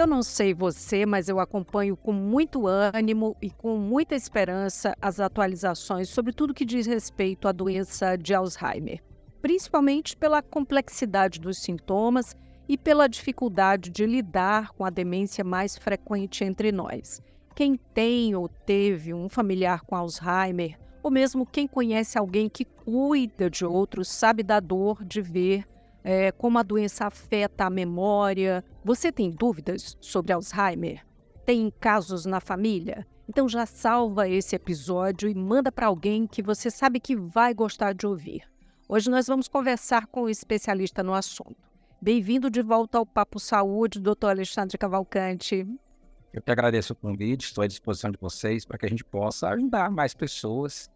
Eu não sei você, mas eu acompanho com muito ânimo e com muita esperança as atualizações sobre tudo que diz respeito à doença de Alzheimer, principalmente pela complexidade dos sintomas e pela dificuldade de lidar com a demência mais frequente entre nós. Quem tem ou teve um familiar com Alzheimer, ou mesmo quem conhece alguém que cuida de outros, sabe da dor de ver é, como a doença afeta a memória. Você tem dúvidas sobre Alzheimer? Tem casos na família? Então já salva esse episódio e manda para alguém que você sabe que vai gostar de ouvir. Hoje nós vamos conversar com um especialista no assunto. Bem-vindo de volta ao Papo Saúde, doutor Alexandre Cavalcante. Eu que agradeço o convite, estou à disposição de vocês para que a gente possa ajudar mais pessoas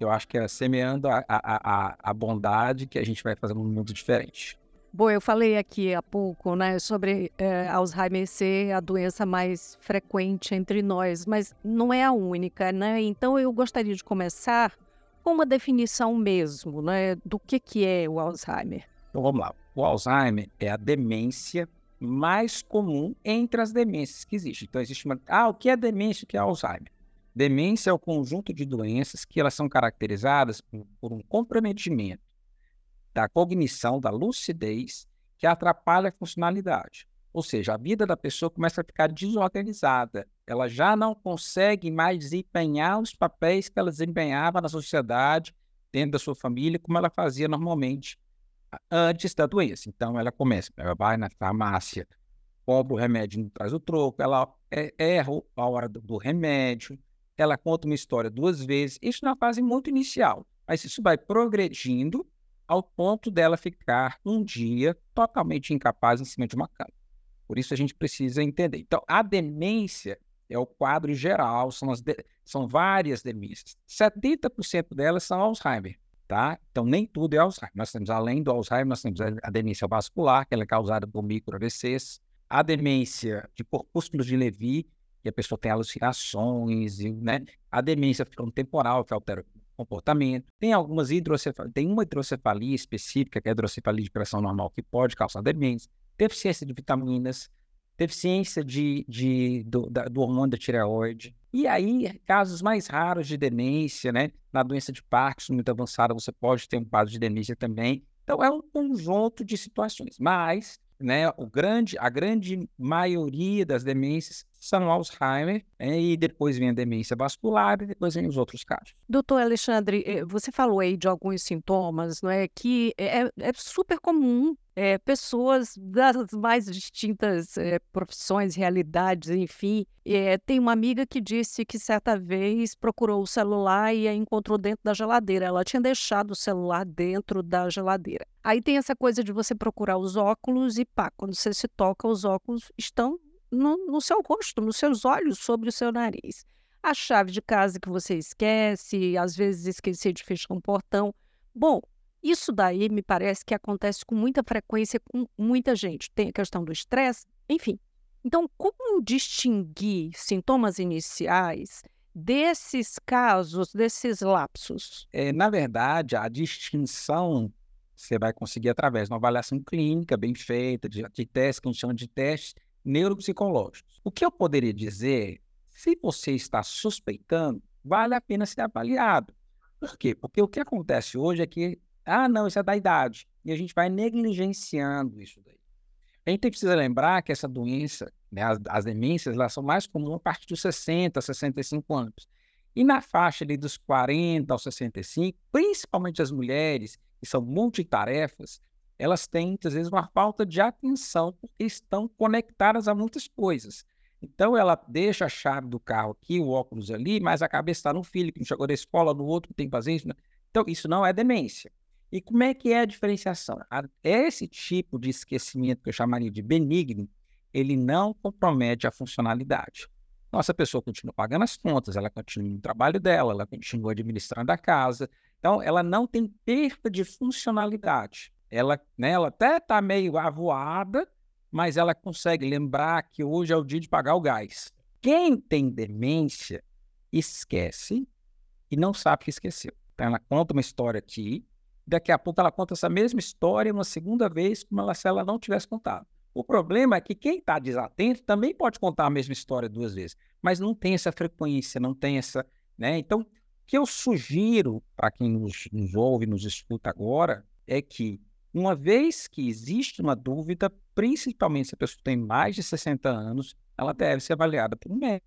eu acho que é semeando a, a, a, a bondade que a gente vai fazer um mundo diferente. Bom, eu falei aqui há pouco, né, sobre é, Alzheimer ser a doença mais frequente entre nós, mas não é a única, né? Então eu gostaria de começar com uma definição mesmo, né, do que que é o Alzheimer. Então vamos lá. O Alzheimer é a demência mais comum entre as demências que existem. Então existe uma, ah, o que é demência, o que é Alzheimer? Demência é o conjunto de doenças que elas são caracterizadas por, por um comprometimento da cognição, da lucidez, que atrapalha a funcionalidade. Ou seja, a vida da pessoa começa a ficar desorganizada. Ela já não consegue mais desempenhar os papéis que ela desempenhava na sociedade, dentro da sua família, como ela fazia normalmente antes da doença. Então, ela começa, ela vai na farmácia, compra o remédio, não traz o troco, ela é, erra a hora do remédio, ela conta uma história duas vezes, isso na fase muito inicial, mas isso vai progredindo ao ponto dela ficar um dia totalmente incapaz em cima de uma cama. Por isso a gente precisa entender. Então, a demência é o quadro geral, são, de... são várias demências. 70% delas são Alzheimer, tá? Então, nem tudo é Alzheimer. Nós temos, além do Alzheimer, nós temos a demência vascular, que é causada por micro-AVCs, a demência de corpúsculos de Levy, e a pessoa tem alucinações, né? A demência temporal que altera comportamento. Tem algumas hidrocefalias, tem uma hidrocefalia específica, que é a hidrocefalia de pressão normal, que pode causar demência. Deficiência de vitaminas, deficiência de, de, do, da, do hormônio da tireoide. E aí, casos mais raros de demência, né? Na doença de Parkinson muito avançada, você pode ter um quadro de demência também. Então, é um conjunto de situações. Mas né, o grande, a grande maioria das demências são Alzheimer, né, e depois vem a demência vascular, e depois vem os outros casos. Doutor Alexandre, eh, você falou aí de alguns sintomas, não é, que é, é super comum é, pessoas das mais distintas é, profissões, realidades, enfim. É, tem uma amiga que disse que certa vez procurou o celular e a encontrou dentro da geladeira. Ela tinha deixado o celular dentro da geladeira. Aí tem essa coisa de você procurar os óculos e pá, quando você se toca, os óculos estão no, no seu rosto, nos seus olhos, sobre o seu nariz. A chave de casa que você esquece, às vezes esquecer de fechar um portão. Bom, isso daí me parece que acontece com muita frequência com muita gente. Tem a questão do estresse, enfim. Então, como distinguir sintomas iniciais desses casos, desses lapsos? É, na verdade, a distinção você vai conseguir através de uma avaliação clínica bem feita, de, de testes que a gente chama de testes neuropsicológicos. O que eu poderia dizer, se você está suspeitando, vale a pena ser avaliado. Por quê? Porque o que acontece hoje é que ah, não, isso é da idade. E a gente vai negligenciando isso daí. A gente precisa lembrar que essa doença, né, as, as demências, elas são mais comuns a partir dos 60, 65 anos. E na faixa ali dos 40 aos 65, principalmente as mulheres, que são multitarefas, elas têm muitas vezes uma falta de atenção porque estão conectadas a muitas coisas. Então ela deixa a chave do carro aqui, o óculos ali, mas a cabeça está no filho que não chegou da escola, no outro que tem que fazer isso. Né? Então isso não é demência. E como é que é a diferenciação? Esse tipo de esquecimento que eu chamaria de benigno, ele não compromete a funcionalidade. Nossa pessoa continua pagando as contas, ela continua no trabalho dela, ela continua administrando a casa. Então, ela não tem perda de funcionalidade. Ela, né, ela até está meio avoada, mas ela consegue lembrar que hoje é o dia de pagar o gás. Quem tem demência esquece e não sabe que esqueceu. Então, ela conta uma história aqui, Daqui a pouco ela conta essa mesma história uma segunda vez, como ela, se ela não tivesse contado. O problema é que quem está desatento também pode contar a mesma história duas vezes, mas não tem essa frequência, não tem essa. Né? Então, o que eu sugiro para quem nos, nos ouve, nos escuta agora, é que, uma vez que existe uma dúvida, principalmente se a pessoa tem mais de 60 anos, ela deve ser avaliada por um médico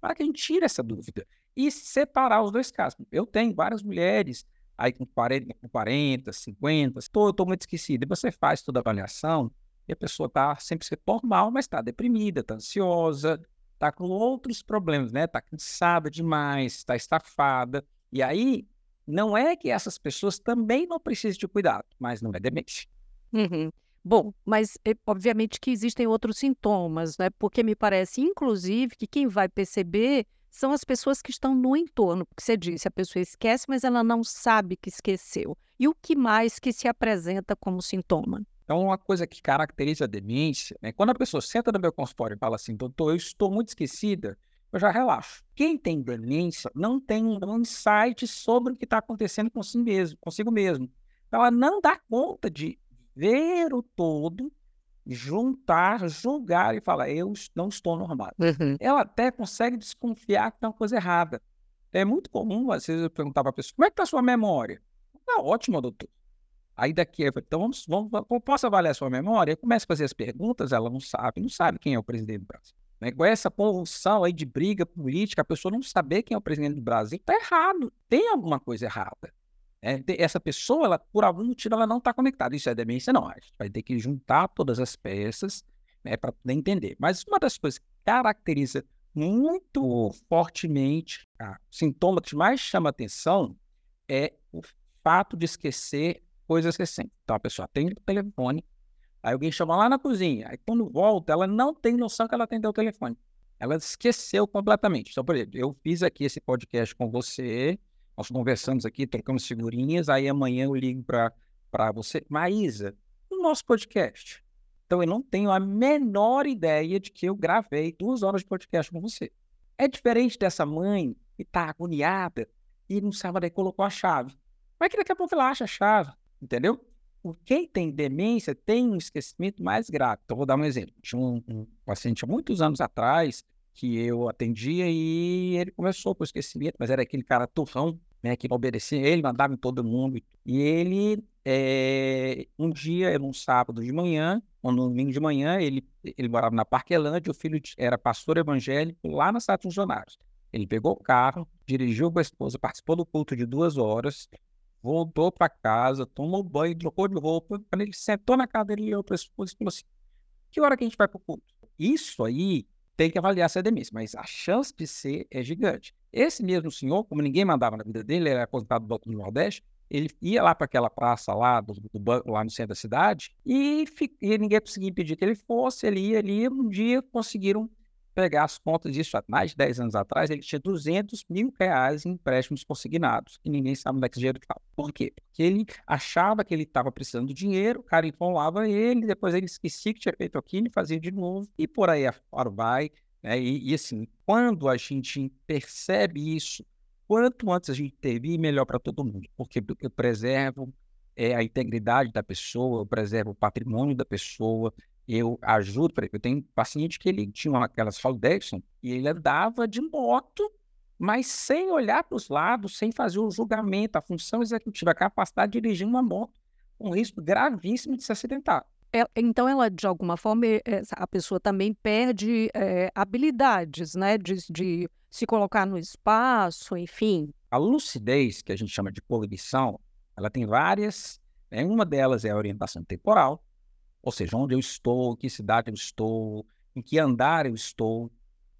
para que a gente tire essa dúvida e separar os dois casos. Eu tenho várias mulheres aí com 40, com 40 50, estou muito esquecido. E você faz toda a avaliação e a pessoa está sempre normal, mas está deprimida, está ansiosa, está com outros problemas, né? Está cansada demais, está estafada. E aí, não é que essas pessoas também não precisem de cuidado, mas não é demência. Uhum. Bom, mas é, obviamente que existem outros sintomas, né? Porque me parece, inclusive, que quem vai perceber são as pessoas que estão no entorno, porque você disse, a pessoa esquece, mas ela não sabe que esqueceu. E o que mais que se apresenta como sintoma? Então, uma coisa que caracteriza a demência, né, quando a pessoa senta no meu consultório e fala assim, doutor, eu estou muito esquecida, eu já relaxo. Quem tem demência não tem um insight sobre o que está acontecendo consigo mesmo, consigo mesmo. Então, ela não dá conta de ver o todo juntar, julgar e falar, eu não estou normal. Uhum. Ela até consegue desconfiar que tem uma coisa errada. É muito comum, às vezes, eu perguntar para a pessoa, como é que está a sua memória? Está ótima, doutor. Aí daqui, eu falo, então vamos, vamos, posso avaliar a sua memória? Eu começo a fazer as perguntas, ela não sabe, não sabe quem é o presidente do Brasil. Né? Com essa convulsão aí de briga política, a pessoa não saber quem é o presidente do Brasil, está errado. Tem alguma coisa errada. É, essa pessoa, ela, por algum motivo, ela não está conectada. Isso é demência? Não. A gente vai ter que juntar todas as peças né, para poder entender. Mas uma das coisas que caracteriza muito fortemente o sintoma que mais chama atenção é o fato de esquecer coisas recentes. Então, a pessoa tem o telefone, aí alguém chama lá na cozinha, aí quando volta, ela não tem noção que ela atendeu o telefone. Ela esqueceu completamente. Então, por exemplo, eu fiz aqui esse podcast com você, nós conversamos aqui, trocamos figurinhas, aí amanhã eu ligo para você. Maísa, o nosso podcast. Então eu não tenho a menor ideia de que eu gravei duas horas de podcast com você. É diferente dessa mãe que está agoniada e não sabe onde colocou a chave. Mas que daqui a pouco ela acha a chave, entendeu? Quem tem demência tem um esquecimento mais grave. Então, vou dar um exemplo. Tinha um, um paciente há muitos anos atrás que eu atendia e ele começou com esquecimento, mas era aquele cara turrão, né, que obedecia, ele mandava em todo mundo. E ele, é, um dia, era um sábado de manhã, no domingo de manhã, ele, ele morava na Parquelândia, o filho era pastor evangélico lá na Cidade Funcionários. Ele pegou o carro, dirigiu com a esposa, participou do culto de duas horas, voltou para casa, tomou banho, trocou de roupa. Quando ele sentou na cadeira, ele olhou para a esposa e falou assim: Que hora que a gente vai para o culto? Isso aí tem que avaliar se é demência, mas a chance de ser é gigante. Esse mesmo senhor, como ninguém mandava na vida dele, ele era aposentado do Banco do Nordeste, ele ia lá para aquela praça lá do, do, banco, lá no centro da cidade, e, e, ninguém conseguia impedir que ele fosse, ele ia, ia, um dia conseguiram pegar as contas disso há mais de 10 anos atrás, ele tinha 200 mil reais em empréstimos consignados, e ninguém sabe onde é que esse dinheiro estava. Por quê? Porque ele achava que ele estava precisando de dinheiro, o cara informava ele, depois ele esquecia que tinha feito aquilo, fazia de novo, e por aí afora vai. Né? E, e assim, quando a gente percebe isso, quanto antes a gente intervir, melhor para todo mundo, porque eu preservo é, a integridade da pessoa, eu preservo o patrimônio da pessoa, eu ajudo, por exemplo, eu tenho um paciente que ele tinha aquelas Davidson e ele andava de moto, mas sem olhar para os lados, sem fazer o julgamento, a função executiva, a capacidade de dirigir uma moto, um risco gravíssimo de se acidentar. É, então, ela, de alguma forma, eh, a pessoa também perde é, habilidades, né? De, de se colocar no espaço, enfim. A lucidez, que a gente chama de cognição, ela tem várias. Né? Uma delas é a orientação temporal, ou seja, onde eu estou, em que cidade eu estou, em que andar eu estou,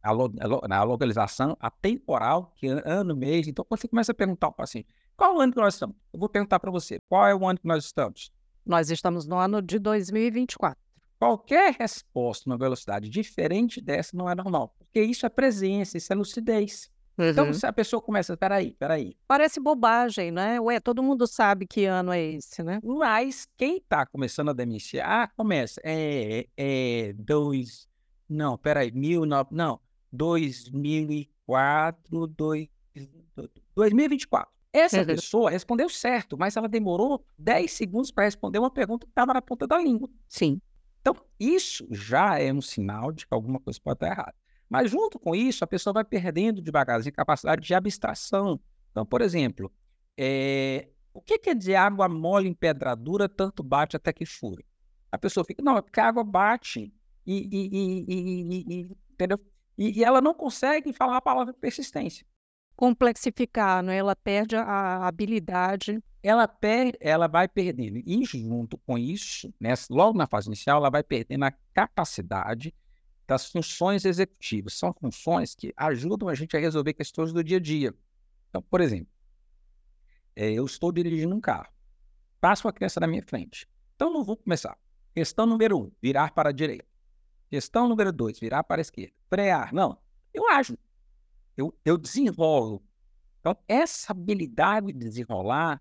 a, lo, a localização, a temporal, que é ano, mês. Então, quando você começa a perguntar ao paciente, qual o ano que nós estamos? Eu vou perguntar para você, qual é o ano que nós estamos? Nós estamos no ano de 2024. Qualquer resposta numa velocidade diferente dessa não é normal, porque isso é presença, isso é lucidez. Então, uhum. Então, se a pessoa começa, peraí, peraí. Parece bobagem, né? Ué, todo mundo sabe que ano é esse, né? Mas quem está começando a demenciar, ah, começa, é, é, dois, não, peraí, mil, não, não, 2004, dois, 2024. Essa uhum. pessoa respondeu certo, mas ela demorou 10 segundos para responder uma pergunta que estava na ponta da língua. Sim. Então, isso já é um sinal de que alguma coisa pode estar errada. Mas, junto com isso, a pessoa vai perdendo devagarzinho capacidade de abstração. Então, por exemplo, é... o que quer dizer água mole em pedra dura, tanto bate até que fura? A pessoa fica, não, é porque a água bate e, e, e, e entendeu? E, ela não consegue falar a palavra persistência. Complexificar, né? ela perde a habilidade. Ela, per ela vai perdendo. E junto com isso, né, logo na fase inicial, ela vai perdendo a capacidade das funções executivas. São funções que ajudam a gente a resolver questões do dia a dia. Então, por exemplo, é, eu estou dirigindo um carro, passo uma criança na minha frente. Então, não vou começar. Questão número um, virar para a direita. Questão número dois, virar para a esquerda. Frear. Não, eu ajo. Eu, eu desenrolo. Então, essa habilidade de desenrolar,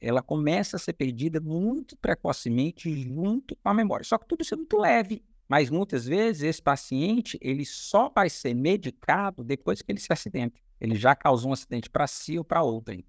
ela começa a ser perdida muito precocemente junto com a memória. Só que tudo isso é muito leve. Mas muitas vezes esse paciente ele só vai ser medicado depois que ele se acidente. Ele já causou um acidente para si ou para outrem.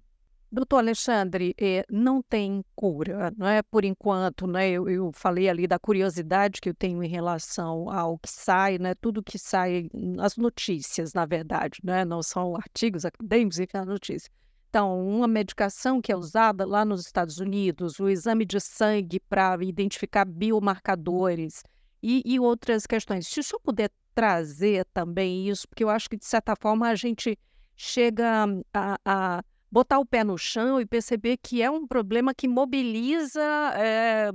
Doutor Alexandre, eh, não tem cura, não é? Por enquanto, né? Eu, eu, falei ali da curiosidade que eu tenho em relação ao que sai, né? Tudo que sai, as notícias, na verdade, né? Não são artigos acadêmicos, enfim, as notícias. Então, uma medicação que é usada lá nos Estados Unidos, o exame de sangue para identificar biomarcadores e, e outras questões. Se o senhor puder trazer também isso, porque eu acho que, de certa forma, a gente chega a, a botar o pé no chão e perceber que é um problema que mobiliza é,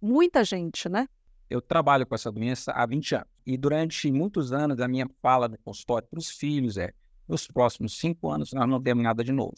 muita gente, né? Eu trabalho com essa doença há 20 anos. E durante muitos anos, a minha fala no consultório para os filhos é: nos próximos cinco anos, nós não temos nada de novo.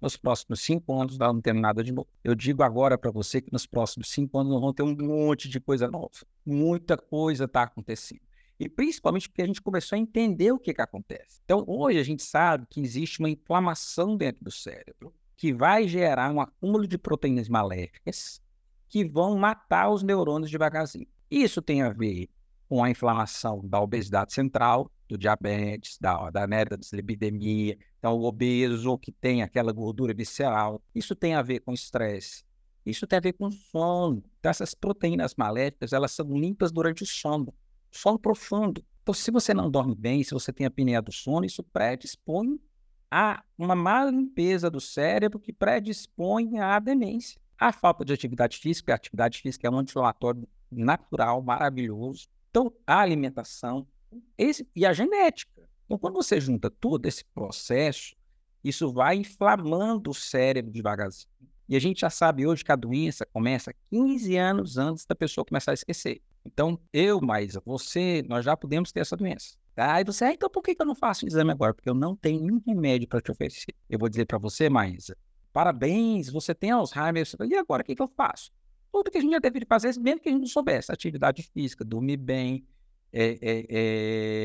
Nos próximos cinco anos, nós não temos nada de novo. Eu digo agora para você que nos próximos cinco anos, nós vamos ter um monte de coisa nova. Muita coisa está acontecendo. E principalmente porque a gente começou a entender o que, que acontece. Então, hoje a gente sabe que existe uma inflamação dentro do cérebro que vai gerar um acúmulo de proteínas maléficas que vão matar os neurônios devagarzinho. Isso tem a ver com a inflamação da obesidade central, do diabetes, da, da, né, da dislipidemia, então o obeso que tem aquela gordura visceral. Isso tem a ver com estresse. Isso tem a ver com sono. Então, essas proteínas maléficas, elas são limpas durante o sono sono profundo. Então, se você não dorme bem, se você tem apneia do sono, isso predispõe a uma má limpeza do cérebro que predispõe à demência. A falta de atividade física, a atividade física é um anti-inflamatório natural, maravilhoso. Então, a alimentação esse, e a genética. Então, quando você junta todo esse processo, isso vai inflamando o cérebro devagarzinho. E a gente já sabe hoje que a doença começa 15 anos antes da pessoa começar a esquecer. Então, eu, Maísa, você, nós já podemos ter essa doença. Tá? Aí você, ah, então por que eu não faço o exame agora? Porque eu não tenho nenhum remédio para te oferecer. Eu vou dizer para você, Maísa, parabéns, você tem Alzheimer. E agora, o que, que eu faço? Tudo que a gente já deveria fazer, mesmo que a gente não soubesse. Atividade física, dormir bem, é, é,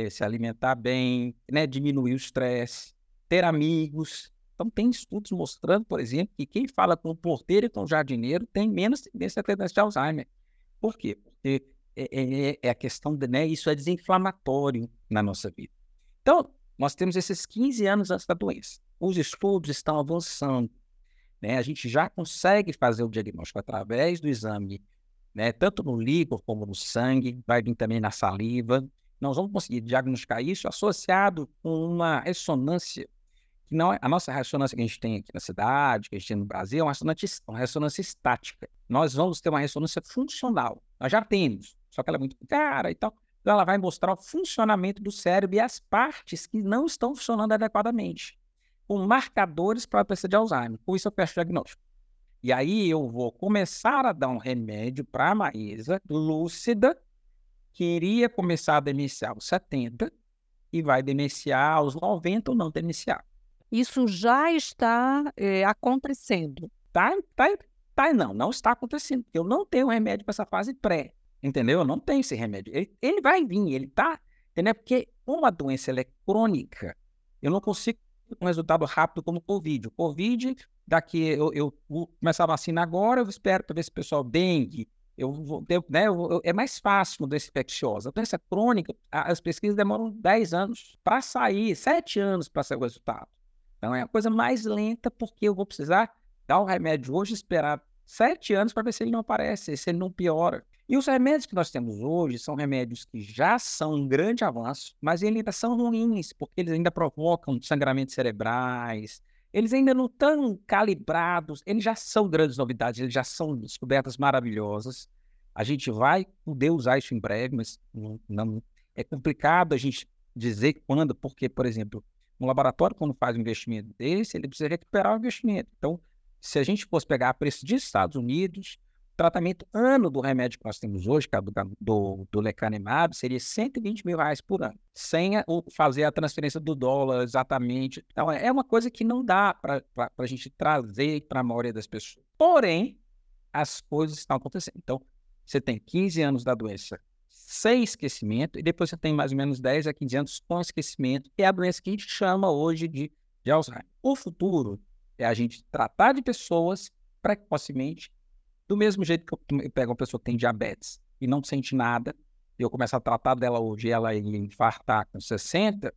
é, se alimentar bem, né? diminuir o estresse, ter amigos. Então, tem estudos mostrando, por exemplo, que quem fala com o porteiro e com o jardineiro tem menos tendência a ter de Alzheimer. Por quê? Porque é, é, é, é, a questão, de, né? Isso é desinflamatório na nossa vida. Então, nós temos esses 15 anos antes da doença. Os estudos estão avançando. Né? A gente já consegue fazer o diagnóstico através do exame, né? tanto no líquor como no sangue, vai vir também na saliva. Nós vamos conseguir diagnosticar isso associado com uma ressonância que não é a nossa ressonância que a gente tem aqui na cidade, que a gente tem no Brasil, é uma ressonância, uma ressonância estática. Nós vamos ter uma ressonância funcional. Nós já temos, só que ela é muito cara e tal. Então, ela vai mostrar o funcionamento do cérebro e as partes que não estão funcionando adequadamente, com marcadores para a doença de Alzheimer. Com isso, eu peço diagnóstico. E aí, eu vou começar a dar um remédio para a Maísa, lúcida, que iria começar a demenciar aos 70 e vai demenciar aos 90 ou não demenciar. Isso já está é, acontecendo. Tá, tá, tá, não, não está acontecendo. Eu não tenho remédio para essa fase pré. Entendeu? Eu não tenho esse remédio. Ele, ele vai vir, ele tá. Entendeu? Porque uma doença ela é crônica, eu não consigo um resultado rápido como o Covid. O Covid, daqui eu, eu vou começar a vacina agora, eu espero para ver se o pessoal dengue. Eu vou né, eu, eu, é mais fácil doença infecciosa. A doença crônica, as pesquisas demoram 10 anos para sair, 7 anos para sair o resultado. Então é a coisa mais lenta, porque eu vou precisar dar o remédio hoje, esperar 7 anos para ver se ele não aparece, se ele não piora. E os remédios que nós temos hoje são remédios que já são um grande avanço, mas eles ainda são ruins, porque eles ainda provocam sangramentos cerebrais, eles ainda não estão calibrados, eles já são grandes novidades, eles já são descobertas maravilhosas. A gente vai poder usar isso em breve, mas não, não é complicado a gente dizer quando, porque, por exemplo, um laboratório, quando faz um investimento desse, ele precisa recuperar o investimento. Então, se a gente fosse pegar a preço dos Estados Unidos, tratamento ano do remédio que nós temos hoje, que é do, do, do lecanemab, seria 120 mil reais por ano, sem a, fazer a transferência do dólar exatamente. Então, é, é uma coisa que não dá para a gente trazer para a maioria das pessoas. Porém, as coisas estão acontecendo. Então, você tem 15 anos da doença sem esquecimento, e depois você tem mais ou menos 10 a 15 anos com esquecimento, que é a doença que a gente chama hoje de, de Alzheimer. O futuro é a gente tratar de pessoas precocemente, do mesmo jeito que eu, pego uma pessoa que tem diabetes e não sente nada, e eu começo a tratar dela hoje, ela infartar com 60,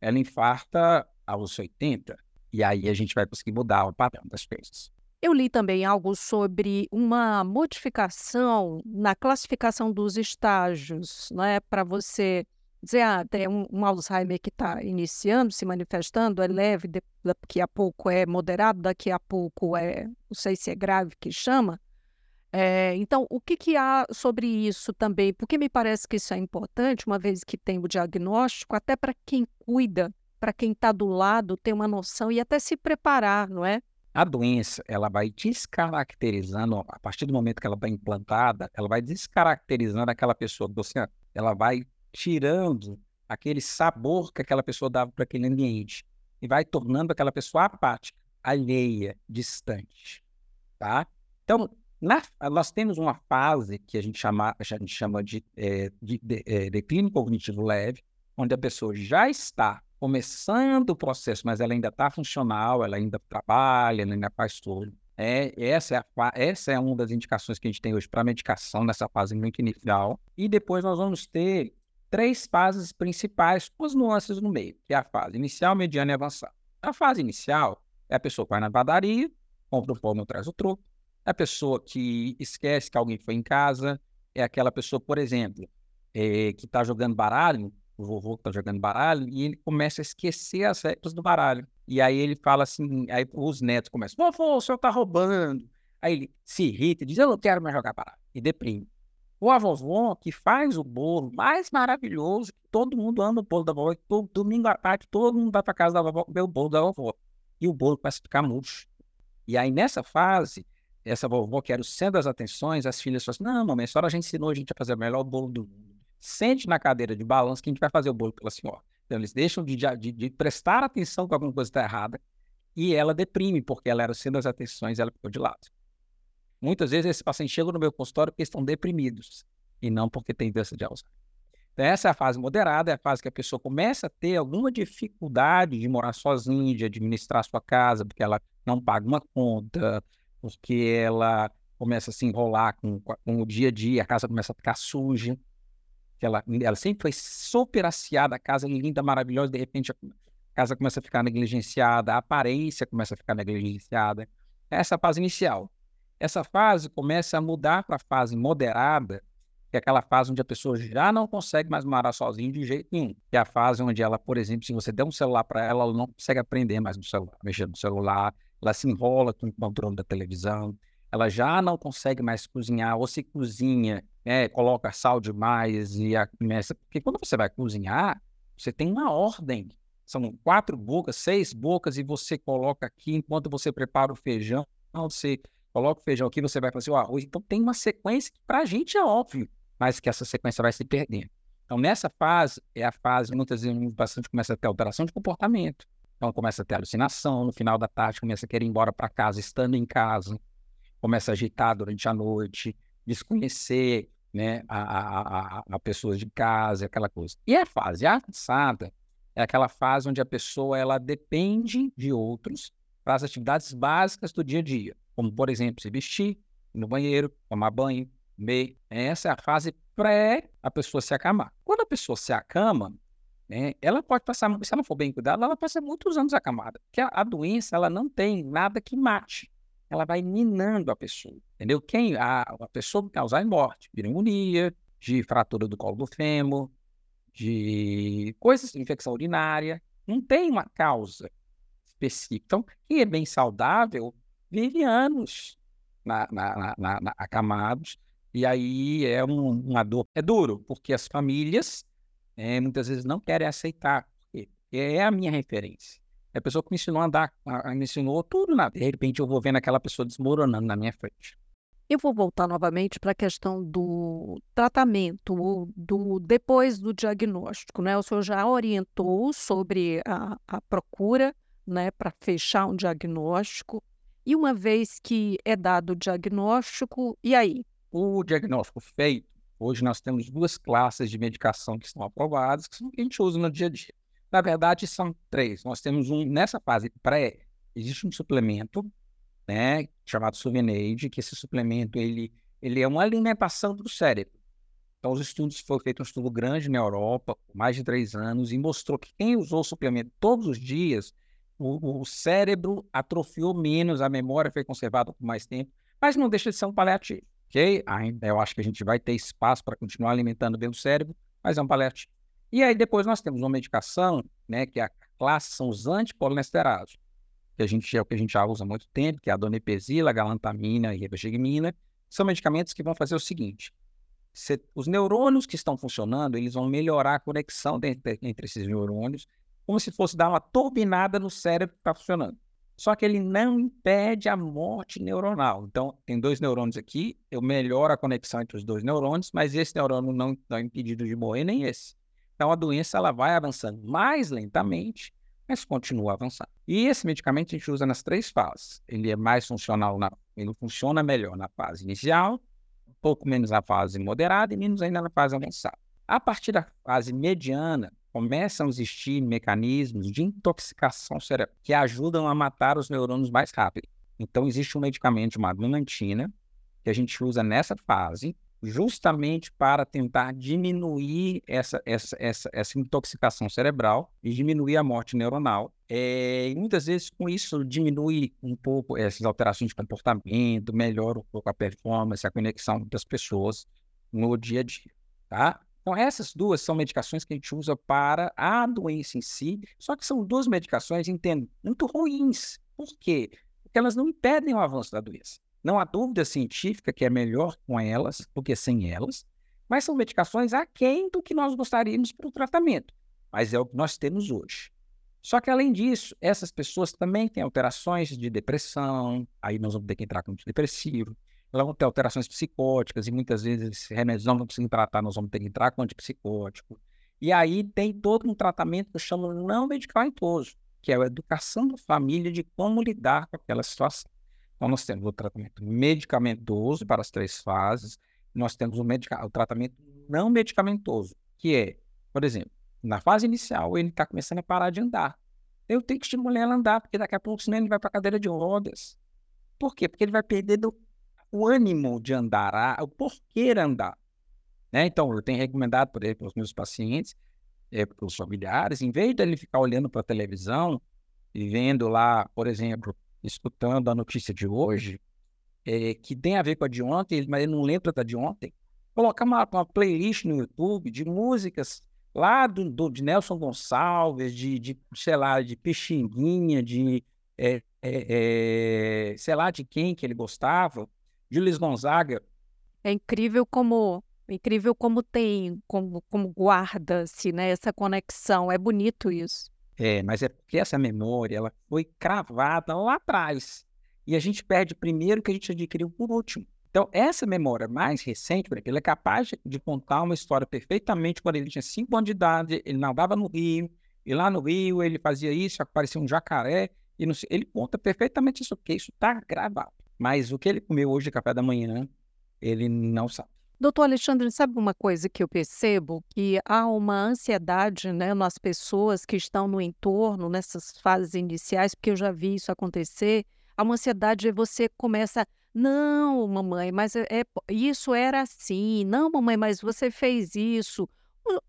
ela infarta aos 80, e aí a gente vai conseguir mudar o padrão das coisas. Eu li também algo sobre uma modificação na classificação dos estágios, né, para você dizer, ah, tem um, um Alzheimer que está iniciando, se manifestando, é leve, daqui a pouco é moderado, daqui a pouco é, não sei se é grave que chama. É, então, o que, que há sobre isso também? Porque me parece que isso é importante, uma vez que tem o diagnóstico, até para quem cuida, para quem está do lado, ter uma noção e até se preparar, não é? A doença, ela vai descaracterizando, a partir do momento que ela está implantada, ela vai descaracterizando aquela pessoa, você, ela vai tirando aquele sabor que aquela pessoa dava para aquele ambiente e vai tornando aquela pessoa apática, alheia, distante, tá? Então, na, nós temos uma fase que a gente chama, a gente chama de, é, de, de, é, declínio cognitivo leve, onde a pessoa já está começando o processo, mas ela ainda está funcional, ela ainda trabalha, ela ainda faz tudo. É, essa, é a, essa é uma das indicações que a gente tem hoje para medicação nessa fase muito inicial. E depois nós vamos ter três fases principais com as nuances no meio, que é a fase inicial, mediana e avançada. A fase inicial é a pessoa vai na padaria, compra o pão e traz o troco. É a pessoa que esquece que alguém foi em casa. É aquela pessoa, por exemplo, é, que está jogando baralho o vovô que tá jogando baralho, e ele começa a esquecer as regras do baralho. E aí ele fala assim, aí os netos começam, vovô, o senhor tá roubando. Aí ele se irrita e diz, eu não quero mais jogar baralho. E deprime. O avô que faz o bolo mais maravilhoso, todo mundo ama o bolo da vovó, todo, domingo à tarde todo mundo vai para casa da vovó comer o bolo da vovó. E o bolo começa a ficar murcho. E aí nessa fase, essa vovó que era o centro das atenções, as filhas falam assim, não, mamãe, a senhora já ensinou a gente a fazer o melhor bolo do mundo sente na cadeira de balanço que a gente vai fazer o bolo pela senhora. Então, eles deixam de, de, de prestar atenção que alguma coisa está errada e ela deprime, porque ela era o centro das atenções e ela ficou de lado. Muitas vezes esses pacientes chegam no meu consultório porque estão deprimidos e não porque têm doença de Alzheimer. Então, essa é a fase moderada, é a fase que a pessoa começa a ter alguma dificuldade de morar sozinha, de administrar sua casa, porque ela não paga uma conta, porque ela começa a se enrolar com, com o dia a dia, a casa começa a ficar suja ela, ela sempre foi super aciada, a casa linda, maravilhosa, de repente a casa começa a ficar negligenciada, a aparência começa a ficar negligenciada. Essa é fase inicial. Essa fase começa a mudar para a fase moderada, que é aquela fase onde a pessoa já não consegue mais morar sozinha de jeito nenhum. Que é a fase onde ela, por exemplo, se você der um celular para ela, ela não consegue aprender mais no celular, mexer no celular, ela se enrola com o controle da televisão, ela já não consegue mais cozinhar, ou se cozinha, né, coloca sal demais e começa. Porque quando você vai cozinhar, você tem uma ordem. São quatro bocas, seis bocas, e você coloca aqui enquanto você prepara o feijão. Você coloca o feijão aqui, você vai fazer o arroz. Então tem uma sequência que para a gente é óbvio, mas que essa sequência vai se perdendo. Então, nessa fase, é a fase, muitas vezes, paciente começa a ter alteração de comportamento. Então, começa a ter alucinação, no final da tarde, começa a querer ir embora para casa, estando em casa começa a agitar durante a noite, desconhecer né, a, a, a, a pessoas de casa, aquela coisa. E a fase avançada é aquela fase onde a pessoa ela depende de outros para as atividades básicas do dia a dia, como, por exemplo, se vestir, ir no banheiro, tomar banho, comer. Essa é a fase pré a pessoa se acamar. Quando a pessoa se acama, né, ela pode passar, se ela for bem cuidada, ela pode passar muitos anos acamada, porque a, a doença ela não tem nada que mate. ela vai minando a pessoa, entendeu? Quem a, a pessoa que Alzheimer morte, pneumonia, de fratura do colo do fêmur, de coisas infecção urinária, não tem uma causa específica. Então, quem é bem saudável vive anos na, na, na, na acamados, e aí é um, uma dor. É duro, porque as famílias é, muitas vezes não querem aceitar, porque é a minha referência. É a pessoa que me ensinou a andar, me ensinou tudo, na... de repente eu vou vendo aquela pessoa desmoronando na minha frente. Eu vou voltar novamente para a questão do tratamento, do depois do diagnóstico, né? O senhor já orientou sobre a, a procura, né, para fechar um diagnóstico. E uma vez que é dado o diagnóstico, e aí? O diagnóstico feito, hoje nós temos duas classes de medicação que estão aprovadas, que são que a gente usa no dia a dia. Na verdade, são três. Nós temos um, nessa fase pré, existe um suplemento né, chamado Suvenaid, que esse suplemento ele, ele é uma alimentação do cérebro. Então, os estudos foi feito um estudo grande na Europa, mais de três anos, e mostrou que quem usou o suplemento todos os dias, o, o cérebro atrofiou menos, a memória foi conservada por mais tempo, mas não deixa de ser um paliativo, ok? Ainda eu acho que a gente vai ter espaço para continuar alimentando bem o cérebro, mas é um paliativo. E aí depois nós temos uma medicação, né, que a classe são os antipolinesterados que a gente é o que a gente já usa há muito tempo, que é a donepezila, a galantamina e ribagigmina, são medicamentos que vão fazer o seguinte: os neurônios que estão funcionando, eles vão melhorar a conexão entre, entre esses neurônios, como se fosse dar uma turbinada no cérebro que está funcionando. Só que ele não impede a morte neuronal. Então, tem dois neurônios aqui, eu melhoro a conexão entre os dois neurônios, mas esse neurônio não está impedido de morrer, nem esse. Então, a doença ela vai avançando mais lentamente, mas continua avançando. E esse medicamento a gente usa nas três fases. Ele é mais funcional, na, ele funciona melhor na fase inicial, um pouco menos na fase moderada e menos ainda na fase avançada. A partir da fase mediana, começam a existir mecanismos de intoxicação cerebral que ajudam a matar os neurônios mais rápido. Então, existe um medicamento chamado melantina, que a gente usa nessa fase, justamente para tentar diminuir essa, essa, essa, essa intoxicação cerebral e diminuir a morte neuronal. É, e muitas vezes, com isso, diminui um pouco essas alterações de comportamento, melhora um pouco a performance, a conexão das pessoas no dia a dia. Tá? Então, essas duas são medicações que a gente usa para a doença em si, só que são duas medicações, entendo, muito ruins. Por quê? Porque elas não impedem o avanço da doença. Não há dúvida científica que é melhor com elas do que sem elas, mas são medicações aquém do que nós gostaríamos para o tratamento. Mas é o que nós temos hoje. Só que, além disso, essas pessoas também têm alterações de depressão, aí nós vamos ter que entrar com antidepressivo, elas vão ter alterações psicóticas, e muitas vezes esses remédios não vão conseguir tratar, nós vamos ter que entrar com antipsicótico. E aí tem todo um tratamento que eu chamo não medicamentoso, que é a educação da família de como lidar com aquela situação. Então, nós temos o tratamento medicamentoso para as três fases, nós temos o, medica o tratamento não medicamentoso, que é, por exemplo, na fase inicial, ele está começando a parar de andar. Eu tenho que estimular ele a andar, porque daqui a pouco, senão ele vai para a cadeira de rodas. Por quê? Porque ele vai perder do, o ânimo de andar, a, o porquê andar. Né? Então, eu tenho recomendado, por exemplo, para os meus pacientes, é, para os familiares, em vez de ele ficar olhando para a televisão e vendo lá, por exemplo, escutando a notícia de hoje, é, que tem a ver com a de ontem, mas ele não lembra da de ontem, colocar uma, uma playlist no YouTube de músicas lá do, do, de Nelson Gonçalves, de, de, sei lá, de Pixinguinha, de, é, é, sei lá, de quem que ele gostava, de Luiz Gonzaga. É incrível como incrível como tem, como, como guarda-se né, essa conexão. É bonito isso. É, mas é porque essa memória ela foi cravada lá atrás. E a gente perde primeiro que a gente adquiriu por último. Então, essa memória mais recente, por exemplo, ele é capaz de contar uma história perfeitamente quando ele tinha 5 anos de idade, ele nadava no rio, e lá no rio ele fazia isso, aparecia um jacaré, e não sei, ele conta perfeitamente isso, porque isso está gravado. Mas o que ele comeu hoje de café da manhã, ele não sabe. Doutor Alexandre, sabe uma coisa que eu percebo? Que há uma ansiedade né, nas pessoas que estão no entorno, nessas fases iniciais, porque eu já vi isso acontecer. Há uma ansiedade e você começa, não, mamãe, mas é, é, isso era assim. Não, mamãe, mas você fez isso.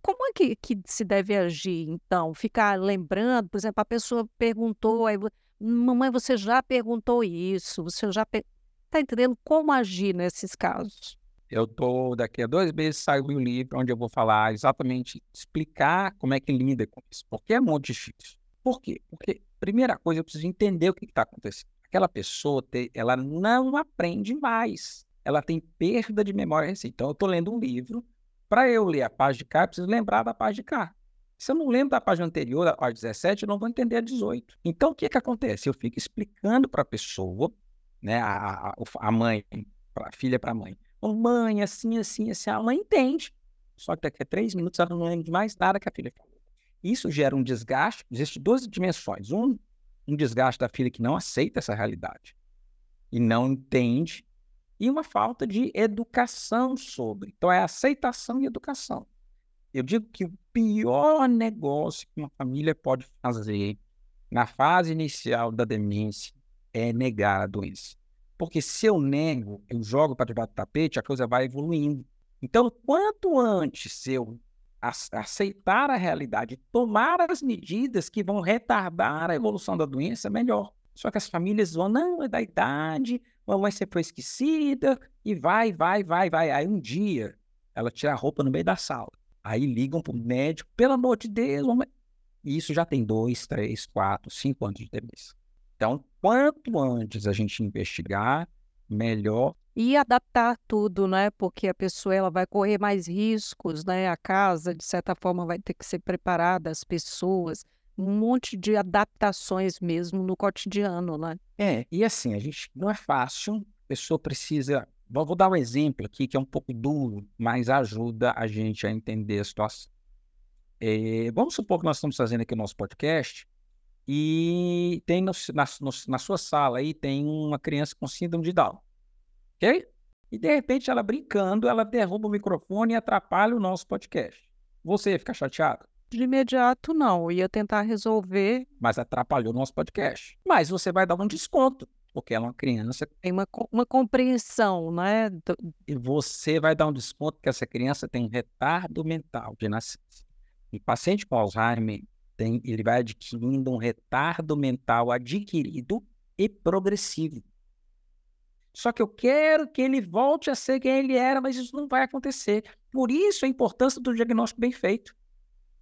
Como é que, que se deve agir, então? Ficar lembrando, por exemplo, a pessoa perguntou, aí, Mamãe, você já perguntou isso, você já está per... entendendo como agir nesses casos? Eu tô daqui a dois meses saiu um livro onde eu vou falar exatamente, explicar como é que lida com isso, porque é muito difícil. Por quê? Porque primeira coisa eu preciso entender o que está acontecendo. Aquela pessoa, ela não aprende mais, ela tem perda de memória recente. Então eu estou lendo um livro, para eu ler a página de cá, eu preciso lembrar da página de cá. Se eu não lembro da página anterior, página 17, eu não vou entender a 18. Então, o que, que acontece? Eu fico explicando para a pessoa, né, a, a, a mãe, a filha para a mãe, oh, mãe, assim, assim, assim, a mãe entende. Só que daqui a três minutos ela não lembra de mais nada que a filha falou. Isso gera um desgaste, existem duas dimensões. Um, um desgaste da filha que não aceita essa realidade e não entende, e uma falta de educação sobre. Então, é aceitação e educação. Eu digo que o pior negócio que uma família pode fazer na fase inicial da demência é negar a doença. Porque se eu nego, eu jogo para debaixo do tapete, a coisa vai evoluindo. Então, quanto antes eu aceitar a realidade, tomar as medidas que vão retardar a evolução da doença, melhor. Só que as famílias vão, não, é da idade, mamãe sempre foi esquecida, e vai, vai, vai, vai. Aí um dia ela tira a roupa no meio da sala. Aí ligam para o médico, pelo amor de Deus, mamãe. E isso já tem dois, três, quatro, cinco anos de demência. Então, quanto antes a gente investigar, melhor. E adaptar tudo, né? Porque a pessoa ela vai correr mais riscos, né? A casa, de certa forma, vai ter que ser preparada, as pessoas, um monte de adaptações mesmo no cotidiano, né? É, e assim, a gente não é fácil, a pessoa precisa. Vou, dar um exemplo aqui que é um pouco duro, mas ajuda a gente a entender a situação. É, vamos supor que nós estamos fazendo aqui o nosso podcast e tem no, na, no, na sua sala aí tem uma criança com síndrome de Down. Ok? E de repente ela brincando, ela derruba o microfone e atrapalha o nosso podcast. Você ia ficar chateado? De imediato, não. Eu ia tentar resolver. Mas atrapalhou o nosso podcast. Mas você vai dar um desconto, porque ela é uma criança. Tem uma, uma compreensão, né? Do... E você vai dar um desconto porque essa criança tem retardo mental de nascença. E paciente com Alzheimer tem, ele vai adquirindo um retardo mental adquirido e progressivo. Só que eu quero que ele volte a ser quem ele era, mas isso não vai acontecer. Por isso a importância do diagnóstico bem feito.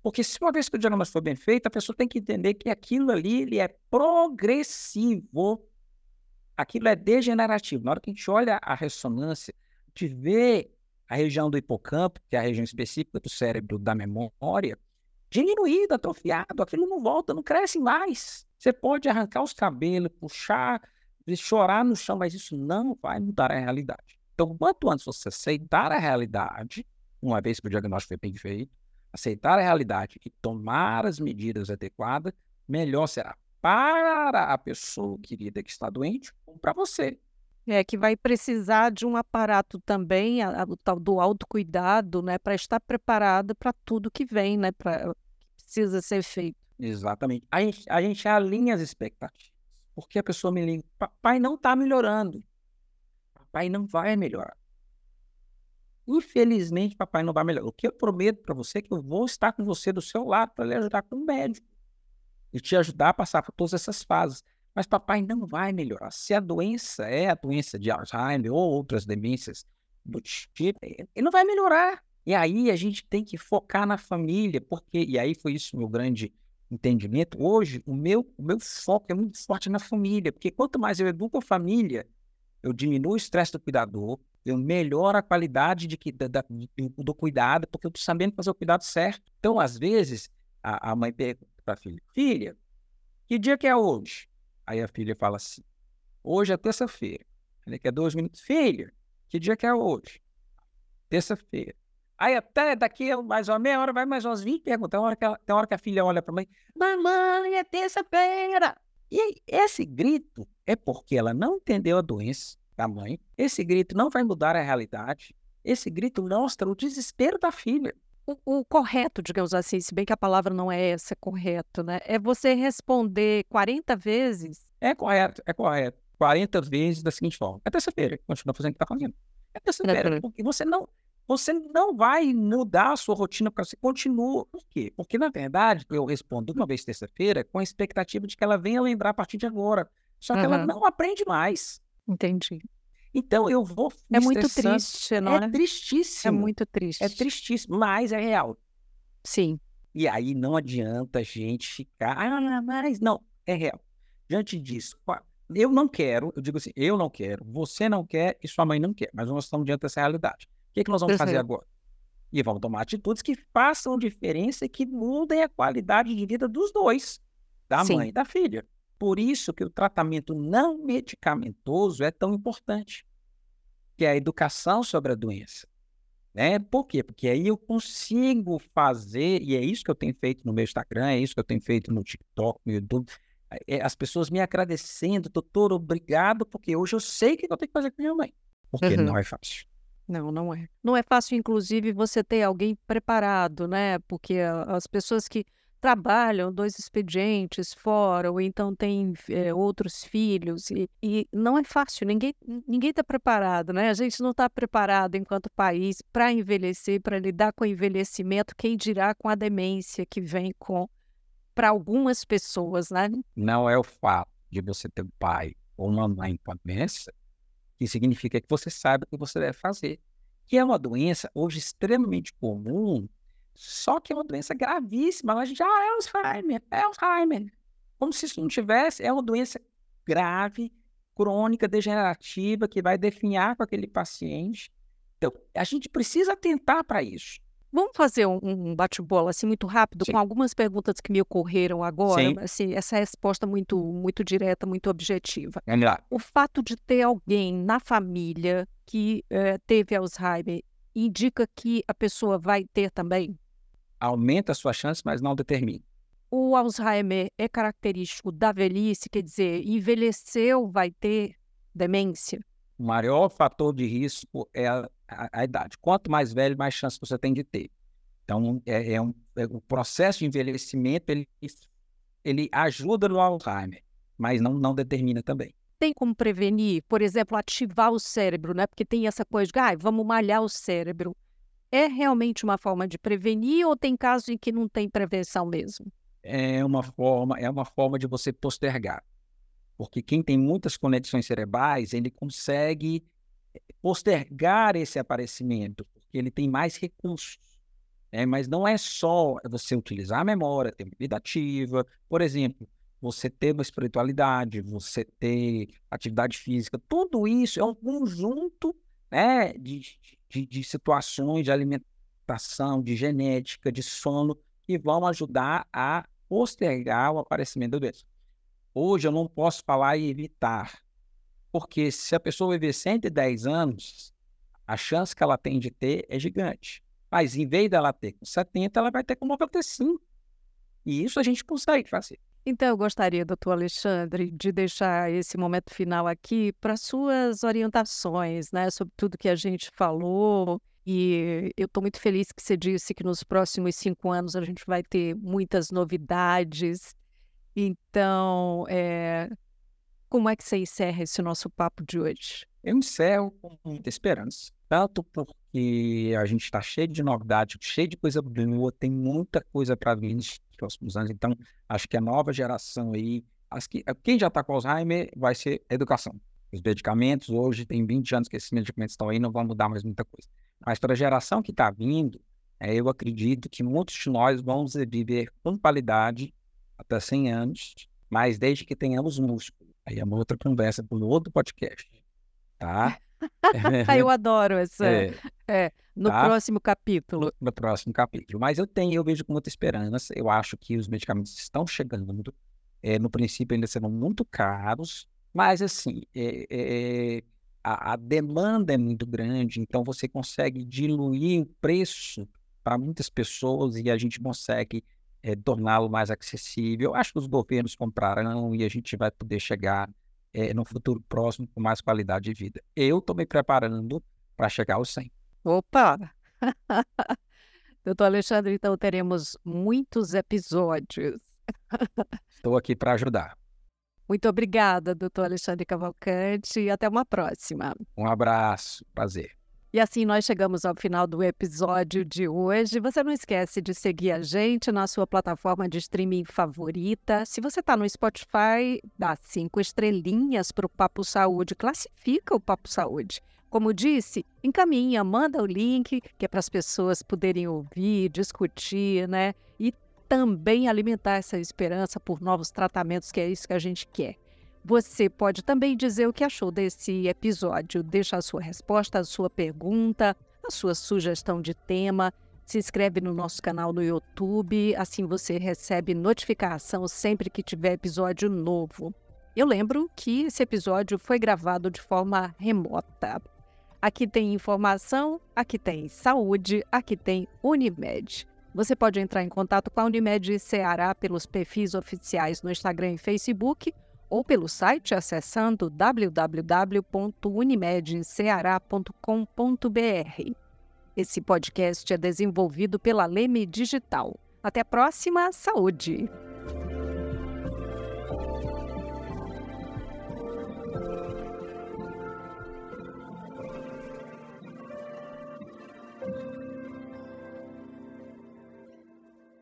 Porque se uma vez que o diagnóstico for bem feito, a pessoa tem que entender que aquilo ali ele é progressivo. Aquilo é degenerativo. Na hora que a gente olha a ressonância, a gente vê a região do hipocampo, que é a região específica do cérebro da memória, diminuído, atrofiado, aquilo não volta, não cresce mais. Você pode arrancar os cabelos, puxar, chorar no chão, mas isso não vai mudar a realidade. Então, quanto antes você aceitar a realidade, uma vez que o diagnóstico foi bem feito, aceitar a realidade e tomar as medidas adequadas, melhor será para a pessoa querida que está doente ou para você. É, que vai precisar de um aparato também, o tal do autocuidado, né, para estar preparado para tudo que vem, né, para precisa ser feito. Exatamente. A gente, a gente alinha as expectativas. Porque a pessoa me liga, papai não está melhorando. Papai não vai melhorar. Infelizmente, papai não vai melhorar. O que eu prometo para você é que eu vou estar com você do seu lado para lhe ajudar com o médico. E te ajudar a passar por todas essas fases. Mas papai não vai melhorar. Se a doença é a doença de Alzheimer ou outras demências do tipo, ele não vai melhorar. E aí a gente tem que focar na família, porque, e aí foi isso meu grande entendimento. Hoje, o meu, o meu foco é muito forte na família, porque quanto mais eu educo a família, eu diminuo o estresse do cuidador, eu melhoro a qualidade de, da, da, do cuidado, porque eu estou sabendo fazer o cuidado certo. Então, às vezes, a, a mãe pergunta para a filha: Filha, que dia que é hoje? Aí a filha fala assim: Hoje é terça-feira. Ele quer dois minutos. Filha, que dia que é hoje? Terça-feira. Aí até daqui mais uma meia hora, vai mais umas 20 perguntas. Tem hora que, hora que a filha olha para a mãe, mamãe, é terça-feira. E esse grito é porque ela não entendeu a doença da mãe. Esse grito não vai mudar a realidade. Esse grito mostra o desespero da filha. O, o, correto, digamos assim, se bem que a palavra não é essa, correto, né? É você responder 40 vezes? É correto, é correto. 40 vezes da seguinte forma. É terça-feira, continua fazendo o que está fazendo. É terça-feira, porque você não, você não vai mudar a sua rotina para você continua. Por quê? Porque, na verdade, eu respondo uma vez terça-feira com a expectativa de que ela venha lembrar a partir de agora. Só que uhum. ela não aprende mais. Entendi. Então eu vou. É muito triste, não é? É tristíssimo. É muito triste. É tristíssimo, mas é real. Sim. E aí não adianta a gente ficar. Ah, mas não, é real. Diante disso, eu não quero, eu digo assim, eu não quero, você não quer e sua mãe não quer, mas nós estamos diante dessa realidade. O que, é que nós vamos fazer agora? E vamos tomar atitudes que façam diferença e que mudem a qualidade de vida dos dois, da Sim. mãe e da filha. Por isso que o tratamento não medicamentoso é tão importante, que é a educação sobre a doença. Né? Por quê? Porque aí eu consigo fazer, e é isso que eu tenho feito no meu Instagram, é isso que eu tenho feito no TikTok, no YouTube, é, as pessoas me agradecendo, doutor, obrigado, porque hoje eu sei o que eu tenho que fazer com minha mãe. Porque uhum. não é fácil. Não, não é. Não é fácil, inclusive, você ter alguém preparado, né? Porque as pessoas que trabalham dois expedientes fora, ou então têm é, outros filhos, e, e, não é fácil, ninguém está preparado, né? A gente não está preparado enquanto país para envelhecer, para lidar com o envelhecimento, quem dirá com a demência que vem com para algumas pessoas, né? Não é o fato de você ter um pai ou uma mãe com a doença que significa que você sabe o que você deve fazer. Que é uma doença hoje extremamente comum só que é uma doença gravíssima. A gente, ah, é Alzheimer, é Alzheimer. Como se isso não tivesse. É uma doença grave, crônica, degenerativa, que vai definhar com aquele paciente. Então, a gente precisa atentar para isso. Vamos fazer um, bate-bola assim muito rápido Sim. com algumas perguntas que me ocorreram agora, Sim. assim, essa resposta muito muito direta, muito objetiva. O fato de ter alguém na família que eh, teve Alzheimer indica que a pessoa vai ter também? Aumenta a sua chance, mas não determina. O Alzheimer é característico da velhice, quer dizer, envelheceu, vai ter demência? O maior fator de risco é a, a, a idade. Quanto mais velho, mais chance você tem de ter. Então, é, é um, é, o processo de envelhecimento ele, ele ajuda no Alzheimer, mas não, não determina também. Tem como prevenir, por exemplo, ativar o cérebro, né? Porque tem essa coisa de, ah, vamos malhar o cérebro é realmente uma forma de prevenir ou tem casos em que não tem prevenção mesmo? É uma forma, é uma forma de você postergar. Porque quem tem muitas conexões cerebrais, ele consegue eh, postergar esse aparecimento, porque ele tem mais recursos. Né? Mas não é só você utilizar a memória, ter uma vida ativa, por exemplo, você ter uma espiritualidade, você ter atividade física, tudo isso é um conjunto né, de, de, de situações de alimentação, de genética, de sono, que vão ajudar a postergar o aparecimento da doença. Hoje eu não posso falar e evitar, porque se a pessoa viver 110 anos, a chance que ela tem de ter é gigante. Mas em vez dela ter com 70, ela vai ter com 95. E isso a gente consegue fazer. Então, eu gostaria, doutor Alexandre, de deixar esse momento final aqui para suas orientações, né, sobre tudo que a gente falou. E eu estou muito feliz que você disse que nos próximos cinco anos a gente vai ter muitas novidades. Então, é... como é que você encerra esse nosso papo de hoje? Eu encerro com muita esperança, tanto porque a gente está cheio de novidade, cheio de coisa boa, tem muita coisa para vir próximos anos. Então, acho que a nova geração aí, que, quem já está com Alzheimer vai ser educação. Os medicamentos, hoje tem 20 anos que esses medicamentos estão aí, não vão mudar mais muita coisa. Mas para a geração que está vindo, é, eu acredito que muitos de nós vamos viver com qualidade até 100 anos, mas desde que tenhamos músculo. Aí é uma outra conversa para outro podcast, tá? eu adoro essa. É. é no tá? próximo capítulo. No, no, próximo capítulo. Mas eu tenho, eu vejo com muita esperança. Eu acho que os medicamentos estão chegando. É, no princípio ainda serão muito caros, mas assim, é, é, a, a, demanda é muito grande, então você consegue diluir o preço para muitas pessoas e a gente consegue é, torná-lo mais acessível. Eu acho que os governos comprarão e a gente vai poder chegar é, no futuro próximo com mais qualidade de vida. Eu estou me preparando para chegar aos 100. Opa! Doutor Alexandre, então teremos muitos episódios. Estou aqui para ajudar. Muito obrigada, doutor Alexandre Cavalcante, e até uma próxima. Um abraço, prazer. E assim nós chegamos ao final do episódio de hoje. Você não esquece de seguir a gente na sua plataforma de streaming favorita. Se você está no Spotify, dá cinco estrelinhas para o Papo Saúde, classifica o Papo Saúde. Como disse, encaminha, manda o link, que é para as pessoas poderem ouvir, discutir, né? E também alimentar essa esperança por novos tratamentos, que é isso que a gente quer. Você pode também dizer o que achou desse episódio. Deixa a sua resposta, a sua pergunta, a sua sugestão de tema. Se inscreve no nosso canal no YouTube, assim você recebe notificação sempre que tiver episódio novo. Eu lembro que esse episódio foi gravado de forma remota. Aqui tem informação, aqui tem saúde, aqui tem Unimed. Você pode entrar em contato com a Unimed Ceará pelos perfis oficiais no Instagram e Facebook ou pelo site acessando www.unimedceara.com.br. Esse podcast é desenvolvido pela Leme Digital. Até a próxima, saúde!